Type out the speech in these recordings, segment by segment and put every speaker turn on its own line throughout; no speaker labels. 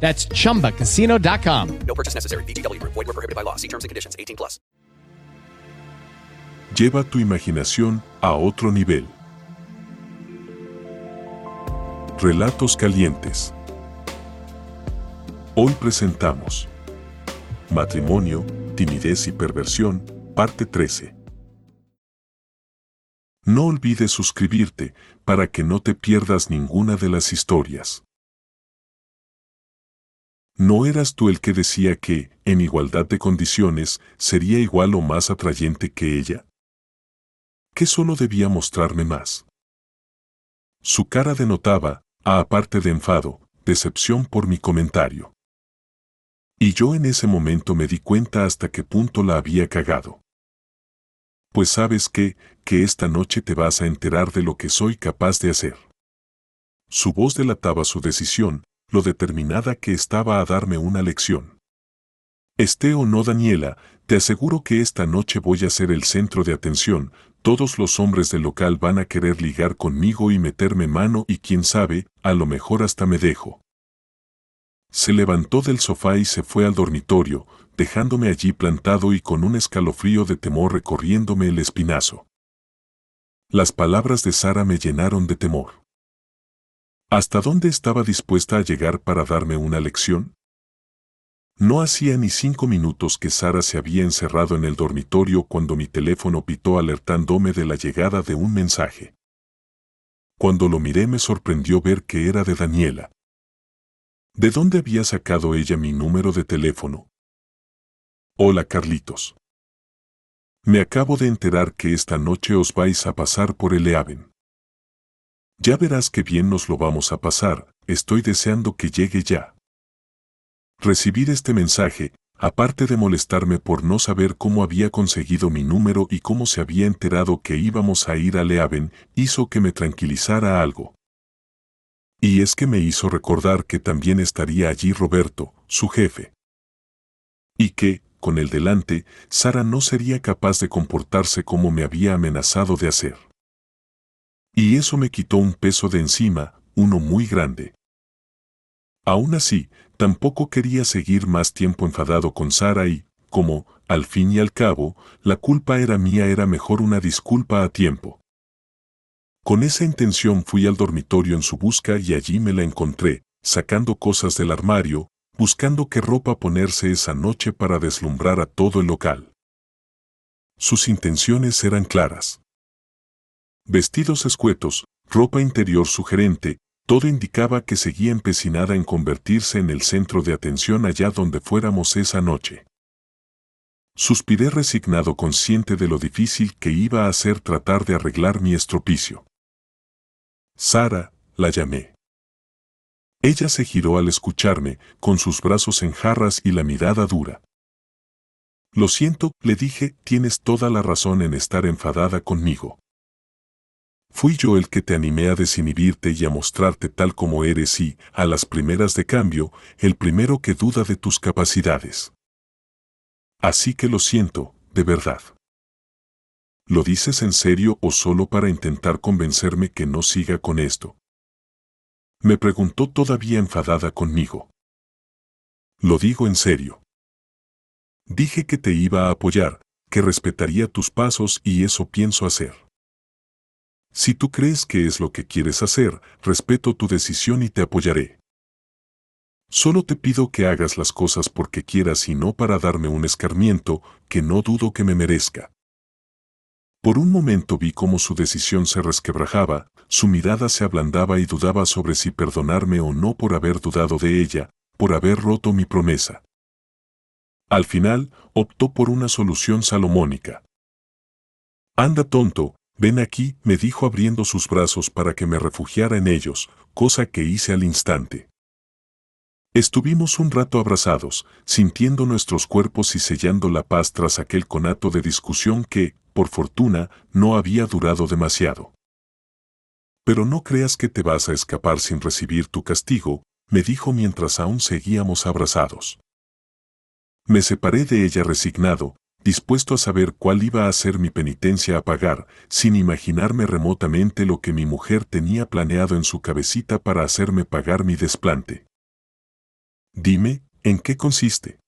That's chumbacasino.com.
No purchase necessary. Group. Void were prohibited by law. See terms and conditions. 18 plus.
Lleva tu imaginación a otro nivel. Relatos calientes. Hoy presentamos Matrimonio, timidez y perversión, parte 13. No olvides suscribirte para que no te pierdas ninguna de las historias. ¿No eras tú el que decía que, en igualdad de condiciones, sería igual o más atrayente que ella? ¿Qué solo debía mostrarme más? Su cara denotaba, a aparte de enfado, decepción por mi comentario. Y yo en ese momento me di cuenta hasta qué punto la había cagado. Pues sabes qué, que esta noche te vas a enterar de lo que soy capaz de hacer. Su voz delataba su decisión, lo determinada que estaba a darme una lección. Esté o no Daniela, te aseguro que esta noche voy a ser el centro de atención, todos los hombres del local van a querer ligar conmigo y meterme mano y quién sabe, a lo mejor hasta me dejo. Se levantó del sofá y se fue al dormitorio, dejándome allí plantado y con un escalofrío de temor recorriéndome el espinazo. Las palabras de Sara me llenaron de temor. ¿Hasta dónde estaba dispuesta a llegar para darme una lección? No hacía ni cinco minutos que Sara se había encerrado en el dormitorio cuando mi teléfono pitó alertándome de la llegada de un mensaje. Cuando lo miré me sorprendió ver que era de Daniela. ¿De dónde había sacado ella mi número de teléfono? Hola Carlitos. Me acabo de enterar que esta noche os vais a pasar por el EAVEN. Ya verás qué bien nos lo vamos a pasar, estoy deseando que llegue ya. Recibir este mensaje, aparte de molestarme por no saber cómo había conseguido mi número y cómo se había enterado que íbamos a ir a Leaven, hizo que me tranquilizara algo. Y es que me hizo recordar que también estaría allí Roberto, su jefe. Y que, con el delante, Sara no sería capaz de comportarse como me había amenazado de hacer. Y eso me quitó un peso de encima, uno muy grande. Aún así, tampoco quería seguir más tiempo enfadado con Sara y, como, al fin y al cabo, la culpa era mía, era mejor una disculpa a tiempo. Con esa intención fui al dormitorio en su busca y allí me la encontré, sacando cosas del armario, buscando qué ropa ponerse esa noche para deslumbrar a todo el local. Sus intenciones eran claras. Vestidos escuetos, ropa interior sugerente, todo indicaba que seguía empecinada en convertirse en el centro de atención allá donde fuéramos esa noche. Suspiré resignado consciente de lo difícil que iba a ser tratar de arreglar mi estropicio. Sara, la llamé. Ella se giró al escucharme, con sus brazos en jarras y la mirada dura. Lo siento, le dije, tienes toda la razón en estar enfadada conmigo. Fui yo el que te animé a desinhibirte y a mostrarte tal como eres y, a las primeras de cambio, el primero que duda de tus capacidades. Así que lo siento, de verdad. ¿Lo dices en serio o solo para intentar convencerme que no siga con esto? Me preguntó todavía enfadada conmigo. Lo digo en serio. Dije que te iba a apoyar, que respetaría tus pasos y eso pienso hacer. Si tú crees que es lo que quieres hacer, respeto tu decisión y te apoyaré. Solo te pido que hagas las cosas porque quieras y no para darme un escarmiento que no dudo que me merezca. Por un momento vi cómo su decisión se resquebrajaba, su mirada se ablandaba y dudaba sobre si perdonarme o no por haber dudado de ella, por haber roto mi promesa. Al final, optó por una solución salomónica. Anda tonto, ven aquí, me dijo abriendo sus brazos para que me refugiara en ellos, cosa que hice al instante. Estuvimos un rato abrazados, sintiendo nuestros cuerpos y sellando la paz tras aquel conato de discusión que, por fortuna, no había durado demasiado. Pero no creas que te vas a escapar sin recibir tu castigo, me dijo mientras aún seguíamos abrazados. Me separé de ella resignado, dispuesto a saber cuál iba a ser mi penitencia a pagar, sin imaginarme remotamente lo que mi mujer tenía planeado en su cabecita para hacerme pagar mi desplante. Dime, ¿en qué consiste?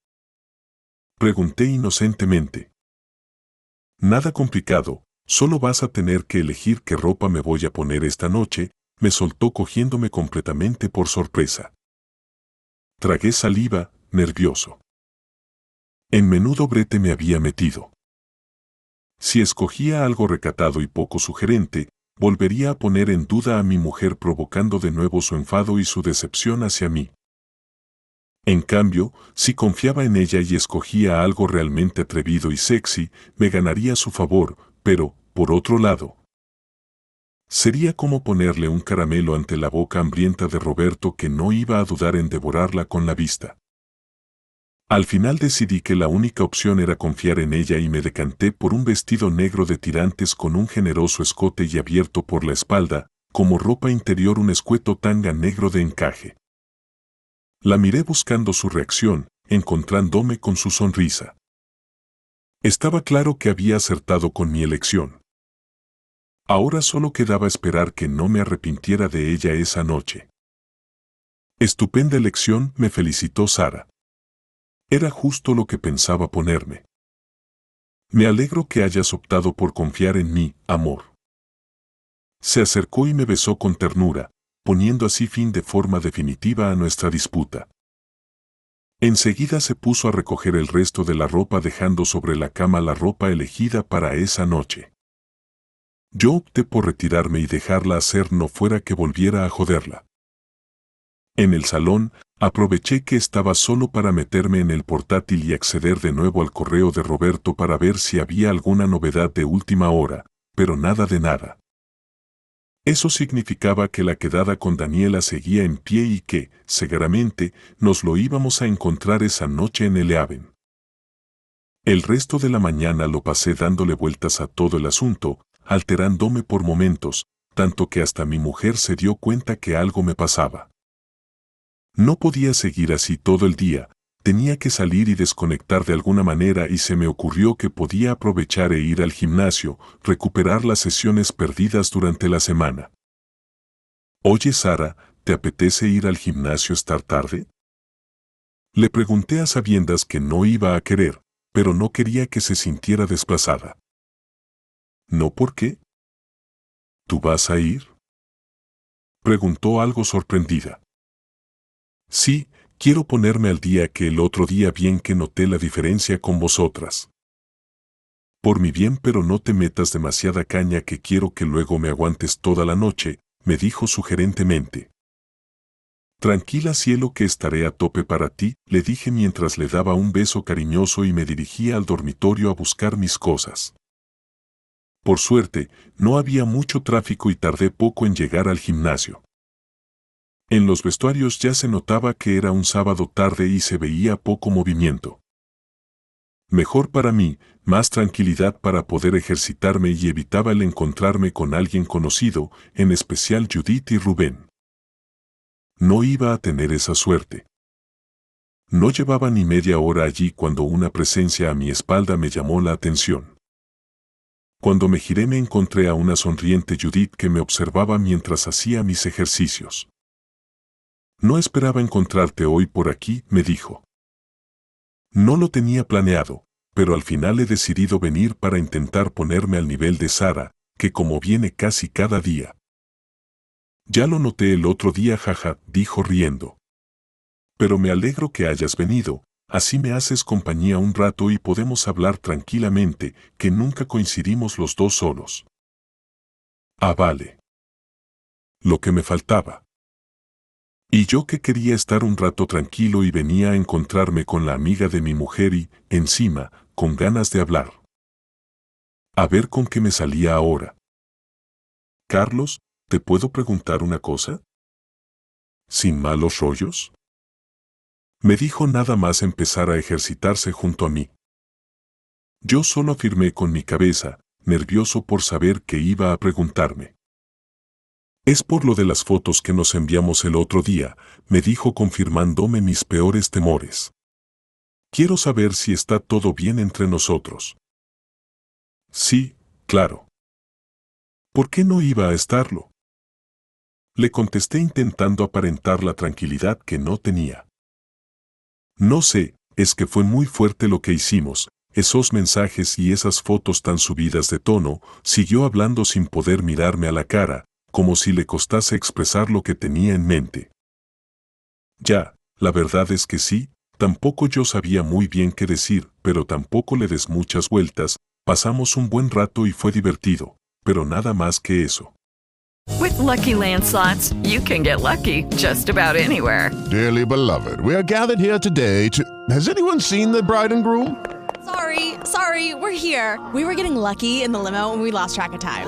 Pregunté inocentemente. Nada complicado, solo vas a tener que elegir qué ropa me voy a poner esta noche, me soltó cogiéndome completamente por sorpresa. Tragué saliva, nervioso. En menudo brete me había metido. Si escogía algo recatado y poco sugerente, volvería a poner en duda a mi mujer provocando de nuevo su enfado y su decepción hacia mí. En cambio, si confiaba en ella y escogía algo realmente atrevido y sexy, me ganaría su favor, pero, por otro lado, sería como ponerle un caramelo ante la boca hambrienta de Roberto que no iba a dudar en devorarla con la vista. Al final decidí que la única opción era confiar en ella y me decanté por un vestido negro de tirantes con un generoso escote y abierto por la espalda, como ropa interior un escueto tanga negro de encaje. La miré buscando su reacción, encontrándome con su sonrisa. Estaba claro que había acertado con mi elección. Ahora solo quedaba esperar que no me arrepintiera de ella esa noche. Estupenda elección, me felicitó Sara. Era justo lo que pensaba ponerme. Me alegro que hayas optado por confiar en mí, amor. Se acercó y me besó con ternura, poniendo así fin de forma definitiva a nuestra disputa. Enseguida se puso a recoger el resto de la ropa dejando sobre la cama la ropa elegida para esa noche. Yo opté por retirarme y dejarla hacer no fuera que volviera a joderla. En el salón, aproveché que estaba solo para meterme en el portátil y acceder de nuevo al correo de Roberto para ver si había alguna novedad de última hora, pero nada de nada. Eso significaba que la quedada con Daniela seguía en pie y que, seguramente, nos lo íbamos a encontrar esa noche en el Haven. El resto de la mañana lo pasé dándole vueltas a todo el asunto, alterándome por momentos, tanto que hasta mi mujer se dio cuenta que algo me pasaba. No podía seguir así todo el día, tenía que salir y desconectar de alguna manera y se me ocurrió que podía aprovechar e ir al gimnasio, recuperar las sesiones perdidas durante la semana. Oye Sara, ¿te apetece ir al gimnasio estar tarde? Le pregunté a sabiendas que no iba a querer, pero no quería que se sintiera desplazada. ¿No por qué? ¿Tú vas a ir? Preguntó algo sorprendida. Sí, Quiero ponerme al día que el otro día bien que noté la diferencia con vosotras. Por mi bien pero no te metas demasiada caña que quiero que luego me aguantes toda la noche, me dijo sugerentemente. Tranquila cielo que estaré a tope para ti, le dije mientras le daba un beso cariñoso y me dirigía al dormitorio a buscar mis cosas. Por suerte, no había mucho tráfico y tardé poco en llegar al gimnasio. En los vestuarios ya se notaba que era un sábado tarde y se veía poco movimiento. Mejor para mí, más tranquilidad para poder ejercitarme y evitaba el encontrarme con alguien conocido, en especial Judith y Rubén. No iba a tener esa suerte. No llevaba ni media hora allí cuando una presencia a mi espalda me llamó la atención. Cuando me giré me encontré a una sonriente Judith que me observaba mientras hacía mis ejercicios. No esperaba encontrarte hoy por aquí, me dijo. No lo tenía planeado, pero al final he decidido venir para intentar ponerme al nivel de Sara, que como viene casi cada día. Ya lo noté el otro día, jaja, dijo riendo. pero me alegro que hayas venido, así me haces compañía un rato y podemos hablar tranquilamente, que nunca coincidimos los dos solos. Ah, vale. Lo que me faltaba. Y yo que quería estar un rato tranquilo y venía a encontrarme con la amiga de mi mujer y, encima, con ganas de hablar. A ver con qué me salía ahora. Carlos, ¿te puedo preguntar una cosa? ¿Sin malos rollos? Me dijo nada más empezar a ejercitarse junto a mí. Yo solo afirmé con mi cabeza, nervioso por saber qué iba a preguntarme. Es por lo de las fotos que nos enviamos el otro día, me dijo confirmándome mis peores temores. Quiero saber si está todo bien entre nosotros. Sí, claro. ¿Por qué no iba a estarlo? Le contesté intentando aparentar la tranquilidad que no tenía. No sé, es que fue muy fuerte lo que hicimos, esos mensajes y esas fotos tan subidas de tono, siguió hablando sin poder mirarme a la cara, como si le costase expresar lo que tenía en mente. Ya, la verdad es que sí, tampoco yo sabía muy bien qué decir, pero tampoco le des muchas vueltas, pasamos un buen rato y fue divertido, pero nada más que eso.
With lucky landslots, you can get lucky just about anywhere.
Dearly beloved, we are gathered here today to. Has anyone seen the bride and groom?
Sorry, sorry, we're here. We were getting lucky in the limo and we lost track of time.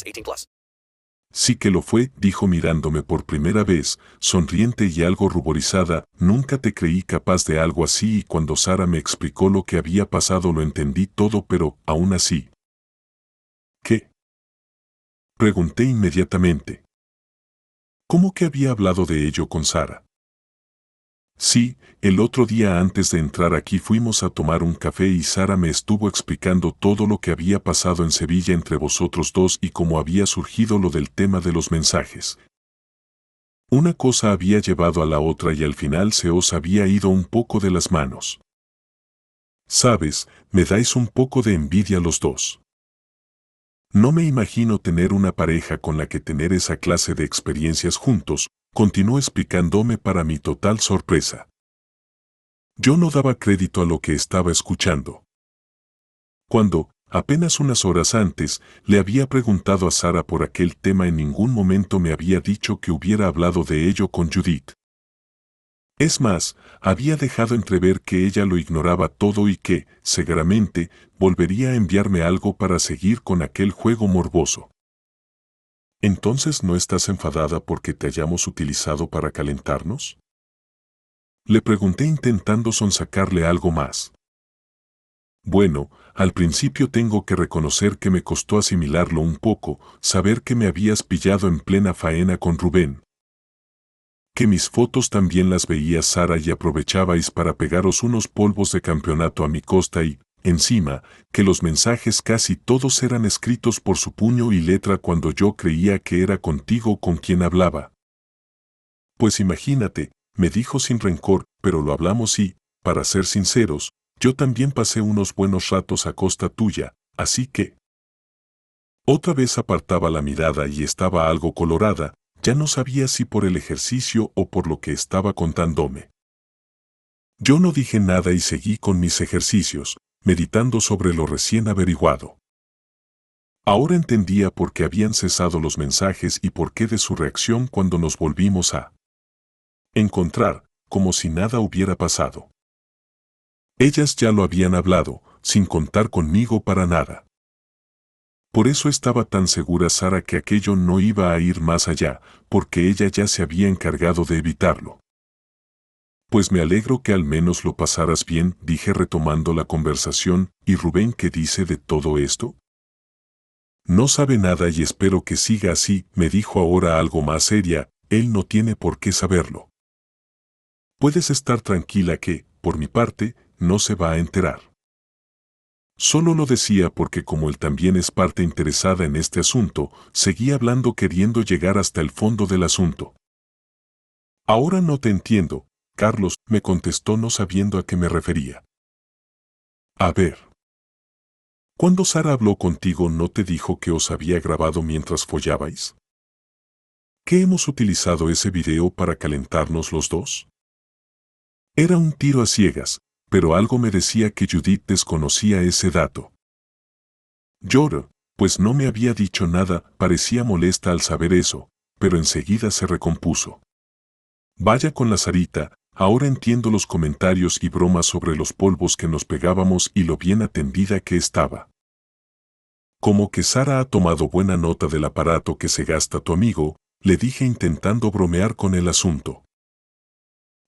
18 plus.
Sí que lo fue, dijo mirándome por primera vez, sonriente y algo ruborizada, nunca te creí capaz de algo así y cuando Sara me explicó lo que había pasado lo entendí todo pero, aún así. ¿Qué? Pregunté inmediatamente. ¿Cómo que había hablado de ello con Sara? Sí, el otro día antes de entrar aquí fuimos a tomar un café y Sara me estuvo explicando todo lo que había pasado en Sevilla entre vosotros dos y cómo había surgido lo del tema de los mensajes. Una cosa había llevado a la otra y al final se os había ido un poco de las manos. Sabes, me dais un poco de envidia los dos. No me imagino tener una pareja con la que tener esa clase de experiencias juntos, continuó explicándome para mi total sorpresa. Yo no daba crédito a lo que estaba escuchando. Cuando, apenas unas horas antes, le había preguntado a Sara por aquel tema en ningún momento me había dicho que hubiera hablado de ello con Judith. Es más, había dejado entrever que ella lo ignoraba todo y que, seguramente, volvería a enviarme algo para seguir con aquel juego morboso. ¿Entonces no estás enfadada porque te hayamos utilizado para calentarnos? Le pregunté intentando sonsacarle algo más. Bueno, al principio tengo que reconocer que me costó asimilarlo un poco, saber que me habías pillado en plena faena con Rubén, que mis fotos también las veía Sara y aprovechabais para pegaros unos polvos de campeonato a mi costa y, encima, que los mensajes casi todos eran escritos por su puño y letra cuando yo creía que era contigo con quien hablaba. Pues imagínate, me dijo sin rencor, pero lo hablamos y, para ser sinceros, yo también pasé unos buenos ratos a costa tuya, así que... Otra vez apartaba la mirada y estaba algo colorada, ya no sabía si por el ejercicio o por lo que estaba contándome. Yo no dije nada y seguí con mis ejercicios, meditando sobre lo recién averiguado. Ahora entendía por qué habían cesado los mensajes y por qué de su reacción cuando nos volvimos a encontrar, como si nada hubiera pasado. Ellas ya lo habían hablado, sin contar conmigo para nada. Por eso estaba tan segura Sara que aquello no iba a ir más allá, porque ella ya se había encargado de evitarlo. Pues me alegro que al menos lo pasaras bien, dije retomando la conversación, ¿y Rubén qué dice de todo esto? No sabe nada y espero que siga así, me dijo ahora algo más seria, él no tiene por qué saberlo. Puedes estar tranquila que, por mi parte, no se va a enterar. Solo lo decía porque como él también es parte interesada en este asunto, seguía hablando queriendo llegar hasta el fondo del asunto. Ahora no te entiendo, Carlos, me contestó no sabiendo a qué me refería. A ver. ¿Cuándo Sara habló contigo no te dijo que os había grabado mientras follabais? ¿Qué hemos utilizado ese video para calentarnos los dos? Era un tiro a ciegas, pero algo me decía que Judith desconocía ese dato. Lloro, pues no me había dicho nada, parecía molesta al saber eso, pero enseguida se recompuso. Vaya con la Sarita, ahora entiendo los comentarios y bromas sobre los polvos que nos pegábamos y lo bien atendida que estaba. Como que Sara ha tomado buena nota del aparato que se gasta tu amigo, le dije intentando bromear con el asunto.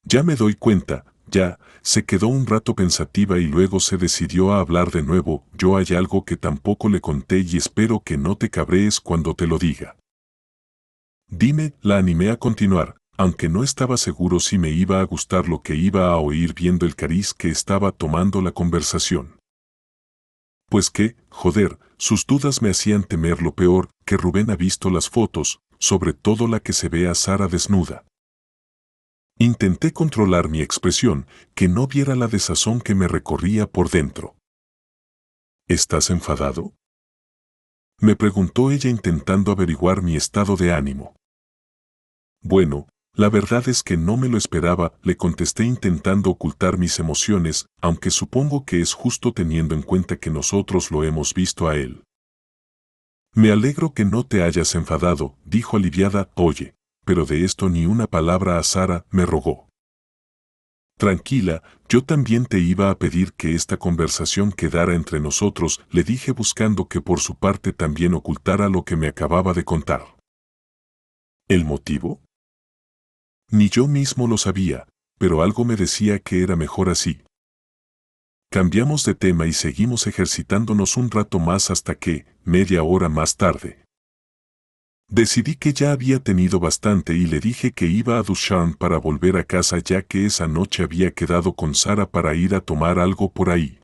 Ya me doy cuenta, ya, se quedó un rato pensativa y luego se decidió a hablar de nuevo, yo hay algo que tampoco le conté y espero que no te cabrees cuando te lo diga. Dime, la animé a continuar, aunque no estaba seguro si me iba a gustar lo que iba a oír viendo el cariz que estaba tomando la conversación. Pues que, joder, sus dudas me hacían temer lo peor, que Rubén ha visto las fotos, sobre todo la que se ve a Sara desnuda. Intenté controlar mi expresión, que no viera la desazón que me recorría por dentro. ¿Estás enfadado? Me preguntó ella intentando averiguar mi estado de ánimo. Bueno, la verdad es que no me lo esperaba, le contesté intentando ocultar mis emociones, aunque supongo que es justo teniendo en cuenta que nosotros lo hemos visto a él. Me alegro que no te hayas enfadado, dijo aliviada, oye, pero de esto ni una palabra a Sara, me rogó. Tranquila, yo también te iba a pedir que esta conversación quedara entre nosotros, le dije buscando que por su parte también ocultara lo que me acababa de contar. ¿El motivo? Ni yo mismo lo sabía, pero algo me decía que era mejor así. Cambiamos de tema y seguimos ejercitándonos un rato más hasta que, media hora más tarde, Decidí que ya había tenido bastante y le dije que iba a Duchamp para volver a casa ya que esa noche había quedado con Sara para ir a tomar algo por ahí.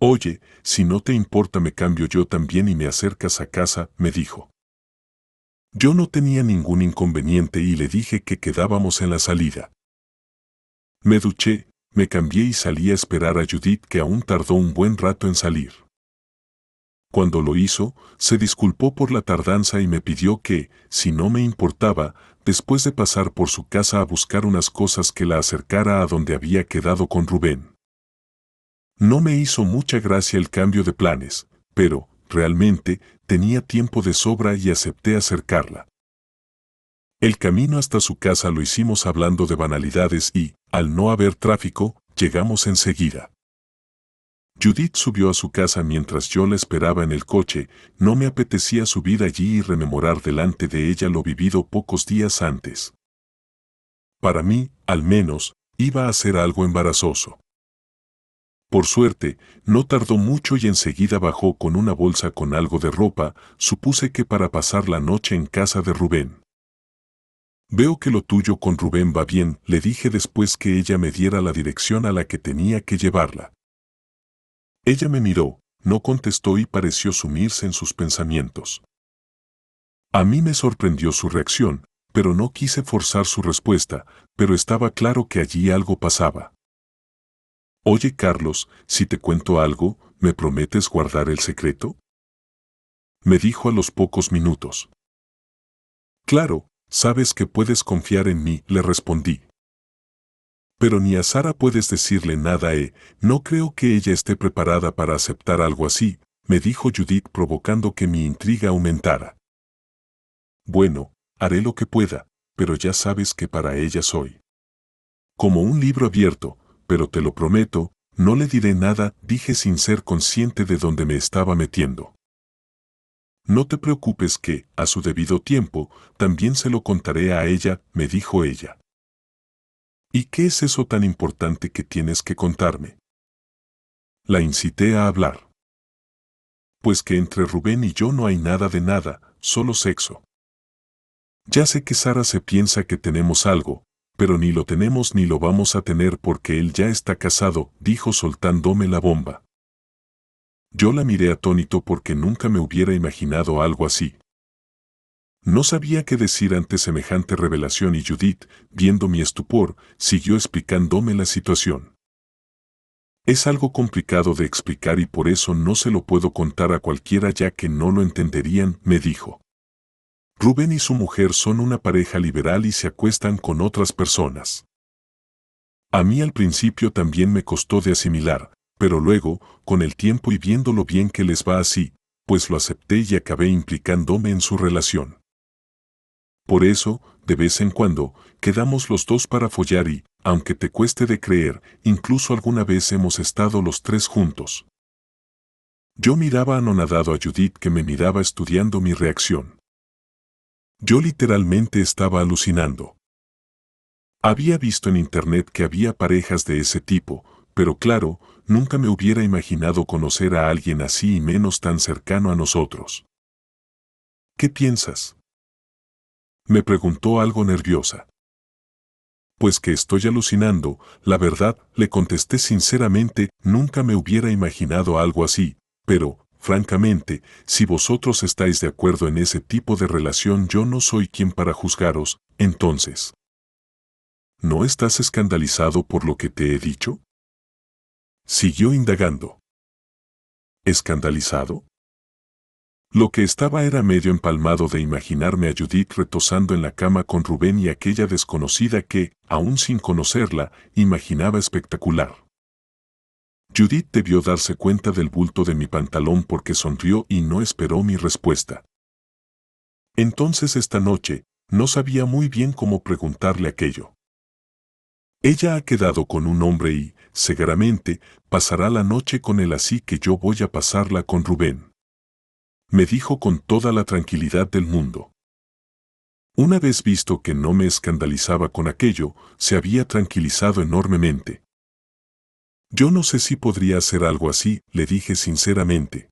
Oye, si no te importa me cambio yo también y me acercas a casa, me dijo. Yo no tenía ningún inconveniente y le dije que quedábamos en la salida. Me duché, me cambié y salí a esperar a Judith que aún tardó un buen rato en salir. Cuando lo hizo, se disculpó por la tardanza y me pidió que, si no me importaba, después de pasar por su casa a buscar unas cosas que la acercara a donde había quedado con Rubén. No me hizo mucha gracia el cambio de planes, pero, realmente, tenía tiempo de sobra y acepté acercarla. El camino hasta su casa lo hicimos hablando de banalidades y, al no haber tráfico, llegamos enseguida. Judith subió a su casa mientras yo la esperaba en el coche, no me apetecía subir allí y rememorar delante de ella lo vivido pocos días antes. Para mí, al menos, iba a ser algo embarazoso. Por suerte, no tardó mucho y enseguida bajó con una bolsa con algo de ropa, supuse que para pasar la noche en casa de Rubén. Veo que lo tuyo con Rubén va bien, le dije después que ella me diera la dirección a la que tenía que llevarla. Ella me miró, no contestó y pareció sumirse en sus pensamientos. A mí me sorprendió su reacción, pero no quise forzar su respuesta, pero estaba claro que allí algo pasaba. Oye Carlos, si te cuento algo, ¿me prometes guardar el secreto? Me dijo a los pocos minutos. Claro, sabes que puedes confiar en mí, le respondí. Pero ni a Sara puedes decirle nada, eh, no creo que ella esté preparada para aceptar algo así, me dijo Judith provocando que mi intriga aumentara. Bueno, haré lo que pueda, pero ya sabes que para ella soy. Como un libro abierto, pero te lo prometo, no le diré nada, dije sin ser consciente de dónde me estaba metiendo. No te preocupes que, a su debido tiempo, también se lo contaré a ella, me dijo ella. ¿Y qué es eso tan importante que tienes que contarme? La incité a hablar. Pues que entre Rubén y yo no hay nada de nada, solo sexo. Ya sé que Sara se piensa que tenemos algo, pero ni lo tenemos ni lo vamos a tener porque él ya está casado, dijo soltándome la bomba. Yo la miré atónito porque nunca me hubiera imaginado algo así. No sabía qué decir ante semejante revelación y Judith, viendo mi estupor, siguió explicándome la situación. Es algo complicado de explicar y por eso no se lo puedo contar a cualquiera ya que no lo entenderían, me dijo. Rubén y su mujer son una pareja liberal y se acuestan con otras personas. A mí al principio también me costó de asimilar, pero luego, con el tiempo y viendo lo bien que les va así, pues lo acepté y acabé implicándome en su relación. Por eso, de vez en cuando, quedamos los dos para follar y, aunque te cueste de creer, incluso alguna vez hemos estado los tres juntos. Yo miraba anonadado a Judith que me miraba estudiando mi reacción. Yo literalmente estaba alucinando. Había visto en internet que había parejas de ese tipo, pero claro, nunca me hubiera imaginado conocer a alguien así y menos tan cercano a nosotros. ¿Qué piensas? Me preguntó algo nerviosa. Pues que estoy alucinando, la verdad, le contesté sinceramente, nunca me hubiera imaginado algo así, pero, Francamente, si vosotros estáis de acuerdo en ese tipo de relación yo no soy quien para juzgaros, entonces. ¿No estás escandalizado por lo que te he dicho? Siguió indagando. ¿Escandalizado? Lo que estaba era medio empalmado de imaginarme a Judith retosando en la cama con Rubén y aquella desconocida que, aún sin conocerla, imaginaba espectacular. Judith debió darse cuenta del bulto de mi pantalón porque sonrió y no esperó mi respuesta. Entonces esta noche, no sabía muy bien cómo preguntarle aquello. Ella ha quedado con un hombre y, seguramente, pasará la noche con él así que yo voy a pasarla con Rubén. Me dijo con toda la tranquilidad del mundo. Una vez visto que no me escandalizaba con aquello, se había tranquilizado enormemente. Yo no sé si podría hacer algo así, le dije sinceramente.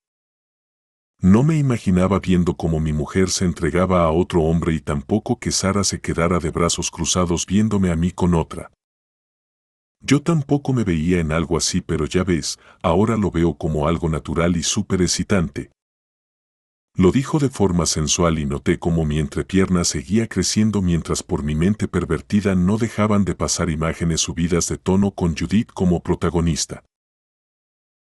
No me imaginaba viendo cómo mi mujer se entregaba a otro hombre y tampoco que Sara se quedara de brazos cruzados viéndome a mí con otra. Yo tampoco me veía en algo así, pero ya ves, ahora lo veo como algo natural y súper excitante, lo dijo de forma sensual y noté cómo mi entrepierna seguía creciendo mientras por mi mente pervertida no dejaban de pasar imágenes subidas de tono con Judith como protagonista.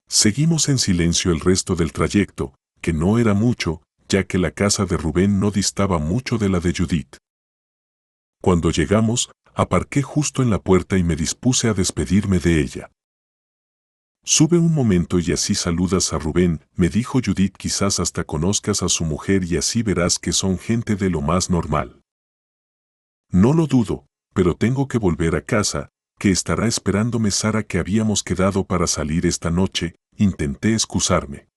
Seguimos en silencio el resto del trayecto, que no era mucho, ya que la casa de Rubén no distaba mucho de la de Judith. Cuando llegamos, aparqué justo en la puerta y me dispuse a despedirme de ella. Sube un momento y así saludas a Rubén, me dijo Judith quizás hasta conozcas a su mujer y así verás que son gente de lo más normal. No lo dudo, pero tengo que volver a casa, que estará esperándome Sara que habíamos quedado para salir esta noche, intenté excusarme.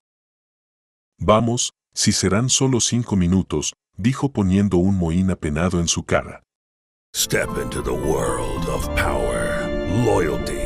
Vamos, si serán solo cinco minutos, dijo poniendo un mohín apenado en su cara.
Step into the world of power, loyalty.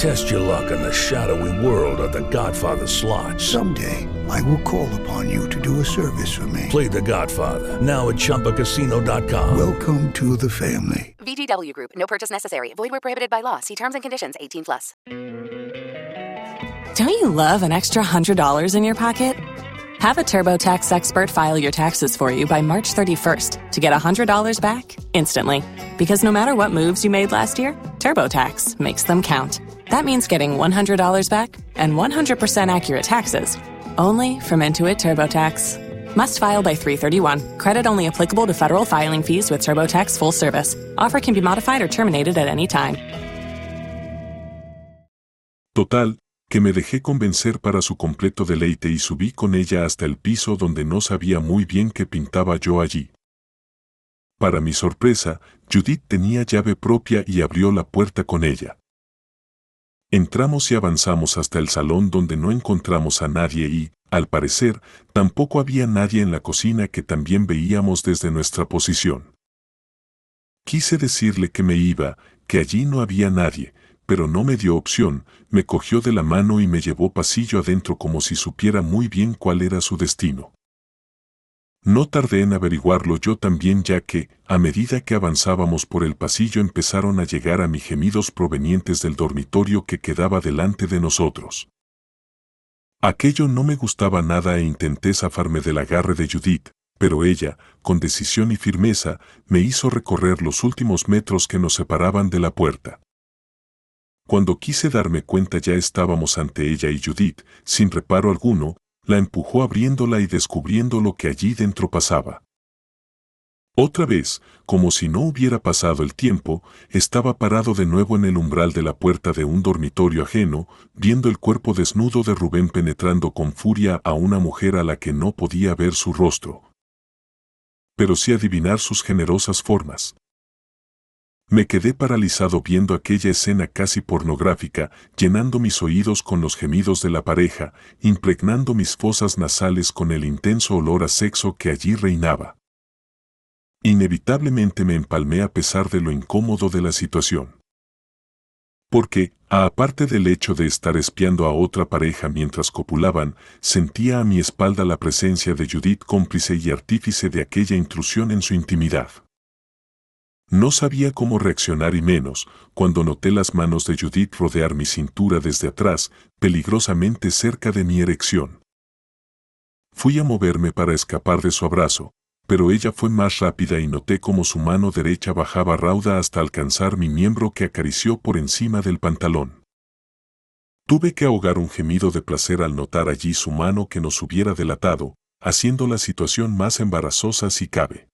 Test your luck in the shadowy world of The Godfather slot.
Someday, I will call upon you to do a service for me.
Play The Godfather now at Choppacasino.com.
Welcome to the family.
VGW Group. No purchase necessary. Void where prohibited by law. See terms and conditions. 18 plus.
Don't you love an extra hundred dollars in your pocket? Have a TurboTax expert file your taxes for you by March 31st to get $100 back instantly. Because no matter what moves you made last year, TurboTax makes them count. That means getting $100 back and 100% accurate taxes only from Intuit TurboTax. Must file by 331. Credit only applicable to federal filing fees with TurboTax full service. Offer can be modified or terminated at any time.
Total, que me dejé convencer para su completo deleite y subí con ella hasta el piso donde no sabía muy bien qué pintaba yo allí. Para mi sorpresa, Judith tenía llave propia y abrió la puerta con ella. Entramos y avanzamos hasta el salón donde no encontramos a nadie y, al parecer, tampoco había nadie en la cocina que también veíamos desde nuestra posición. Quise decirle que me iba, que allí no había nadie, pero no me dio opción, me cogió de la mano y me llevó pasillo adentro como si supiera muy bien cuál era su destino. No tardé en averiguarlo yo también ya que, a medida que avanzábamos por el pasillo empezaron a llegar a mí gemidos provenientes del dormitorio que quedaba delante de nosotros. Aquello no me gustaba nada e intenté zafarme del agarre de Judith, pero ella, con decisión y firmeza, me hizo recorrer los últimos metros que nos separaban de la puerta. Cuando quise darme cuenta ya estábamos ante ella y Judith, sin reparo alguno, la empujó abriéndola y descubriendo lo que allí dentro pasaba. Otra vez, como si no hubiera pasado el tiempo, estaba parado de nuevo en el umbral de la puerta de un dormitorio ajeno, viendo el cuerpo desnudo de Rubén penetrando con furia a una mujer a la que no podía ver su rostro. Pero sí adivinar sus generosas formas. Me quedé paralizado viendo aquella escena casi pornográfica, llenando mis oídos con los gemidos de la pareja, impregnando mis fosas nasales con el intenso olor a sexo que allí reinaba. Inevitablemente me empalmé a pesar de lo incómodo de la situación. Porque, aparte del hecho de estar espiando a otra pareja mientras copulaban, sentía a mi espalda la presencia de Judith cómplice y artífice de aquella intrusión en su intimidad. No sabía cómo reaccionar y menos cuando noté las manos de Judith rodear mi cintura desde atrás, peligrosamente cerca de mi erección. Fui a moverme para escapar de su abrazo, pero ella fue más rápida y noté cómo su mano derecha bajaba rauda hasta alcanzar mi miembro que acarició por encima del pantalón. Tuve que ahogar un gemido de placer al notar allí su mano que nos hubiera delatado, haciendo la situación más embarazosa si cabe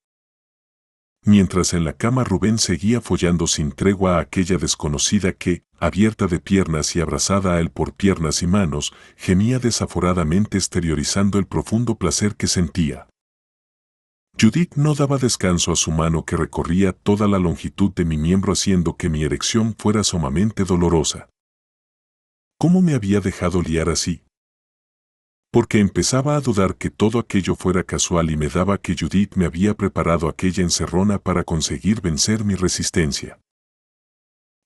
mientras en la cama Rubén seguía follando sin tregua a aquella desconocida que, abierta de piernas y abrazada a él por piernas y manos, gemía desaforadamente exteriorizando el profundo placer que sentía. Judith no daba descanso a su mano que recorría toda la longitud de mi miembro haciendo que mi erección fuera sumamente dolorosa. ¿Cómo me había dejado liar así? Porque empezaba a dudar que todo aquello fuera casual y me daba que Judith me había preparado aquella encerrona para conseguir vencer mi resistencia.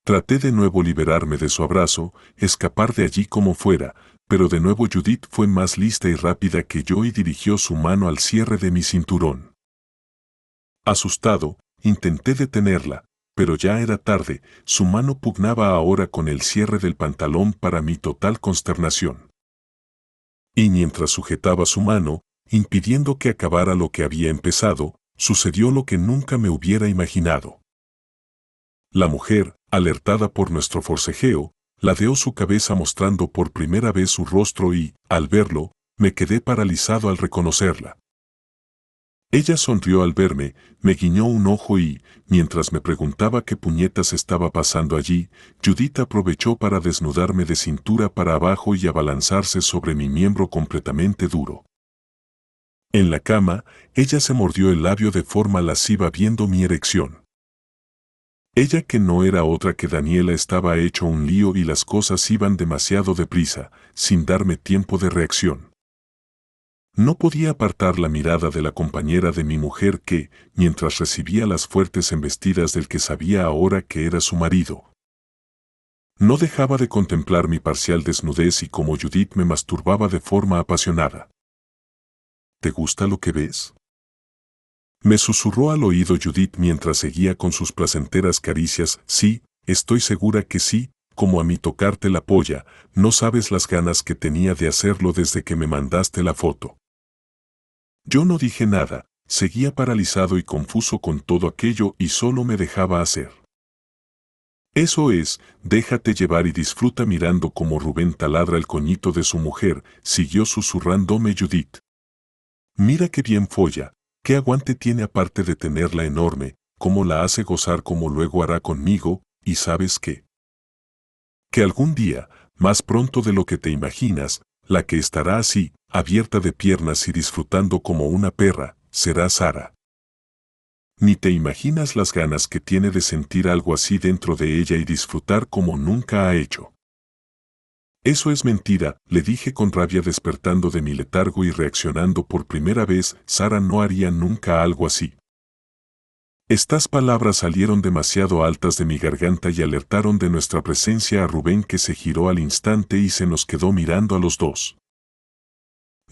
Traté de nuevo liberarme de su abrazo, escapar de allí como fuera, pero de nuevo Judith fue más lista y rápida que yo y dirigió su mano al cierre de mi cinturón. Asustado, intenté detenerla, pero ya era tarde, su mano pugnaba ahora con el cierre del pantalón para mi total consternación y mientras sujetaba su mano, impidiendo que acabara lo que había empezado, sucedió lo que nunca me hubiera imaginado. La mujer, alertada por nuestro forcejeo, ladeó su cabeza mostrando por primera vez su rostro y, al verlo, me quedé paralizado al reconocerla. Ella sonrió al verme, me guiñó un ojo y, mientras me preguntaba qué puñetas estaba pasando allí, Judith aprovechó para desnudarme de cintura para abajo y abalanzarse sobre mi miembro completamente duro. En la cama, ella se mordió el labio de forma lasciva viendo mi erección. Ella que no era otra que Daniela estaba hecho un lío y las cosas iban demasiado deprisa, sin darme tiempo de reacción. No podía apartar la mirada de la compañera de mi mujer que, mientras recibía las fuertes embestidas del que sabía ahora que era su marido, no dejaba de contemplar mi parcial desnudez y como Judith me masturbaba de forma apasionada. ¿Te gusta lo que ves? Me susurró al oído Judith mientras seguía con sus placenteras caricias. Sí, estoy segura que sí, como a mí tocarte la polla, no sabes las ganas que tenía de hacerlo desde que me mandaste la foto. Yo no dije nada, seguía paralizado y confuso con todo aquello y solo me dejaba hacer. Eso es, déjate llevar y disfruta mirando como Rubén taladra el coñito de su mujer, siguió susurrándome Judith. Mira qué bien folla, qué aguante tiene aparte de tenerla enorme, cómo la hace gozar como luego hará conmigo, y sabes qué. Que algún día, más pronto de lo que te imaginas, la que estará así, abierta de piernas y disfrutando como una perra, será Sara. Ni te imaginas las ganas que tiene de sentir algo así dentro de ella y disfrutar como nunca ha hecho. Eso es mentira, le dije con rabia despertando de mi letargo y reaccionando por primera vez, Sara no haría nunca algo así. Estas palabras salieron demasiado altas de mi garganta y alertaron de nuestra presencia a Rubén que se giró al instante y se nos quedó mirando a los dos.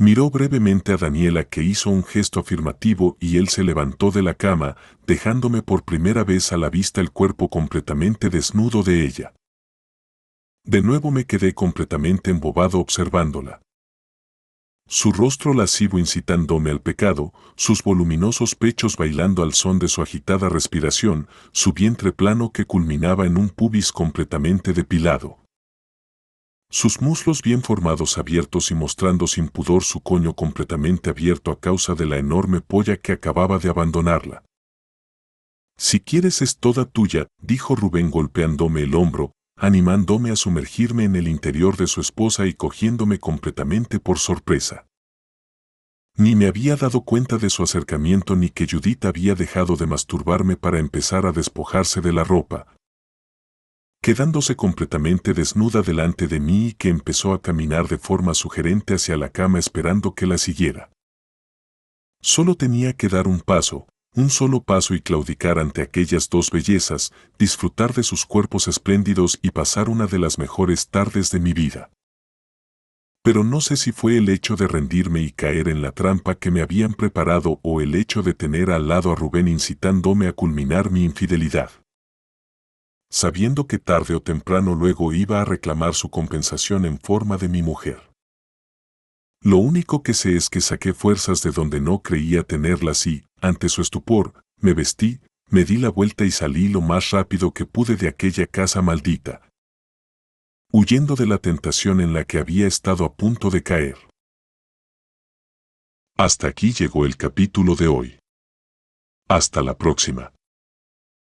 Miró brevemente a Daniela que hizo un gesto afirmativo y él se levantó de la cama, dejándome por primera vez a la vista el cuerpo completamente desnudo de ella. De nuevo me quedé completamente embobado observándola. Su rostro lascivo incitándome al pecado, sus voluminosos pechos bailando al son de su agitada respiración, su vientre plano que culminaba en un pubis completamente depilado. Sus muslos bien formados abiertos y mostrando sin pudor su coño completamente abierto a causa de la enorme polla que acababa de abandonarla. Si quieres es toda tuya, dijo Rubén golpeándome el hombro, animándome a sumergirme en el interior de su esposa y cogiéndome completamente por sorpresa. Ni me había dado cuenta de su acercamiento ni que Judith había dejado de masturbarme para empezar a despojarse de la ropa, quedándose completamente desnuda delante de mí y que empezó a caminar de forma sugerente hacia la cama esperando que la siguiera. Solo tenía que dar un paso, un solo paso y claudicar ante aquellas dos bellezas, disfrutar de sus cuerpos espléndidos y pasar una de las mejores tardes de mi vida. Pero no sé si fue el hecho de rendirme y caer en la trampa que me habían preparado o el hecho de tener al lado a Rubén incitándome a culminar mi infidelidad. Sabiendo que tarde o temprano luego iba a reclamar su compensación en forma de mi mujer. Lo único que sé es que saqué fuerzas de donde no creía tenerlas y, ante su estupor, me vestí, me di la vuelta y salí lo más rápido que pude de aquella casa maldita, huyendo de la tentación en la que había estado a punto de caer. Hasta aquí llegó el capítulo de hoy. Hasta la próxima.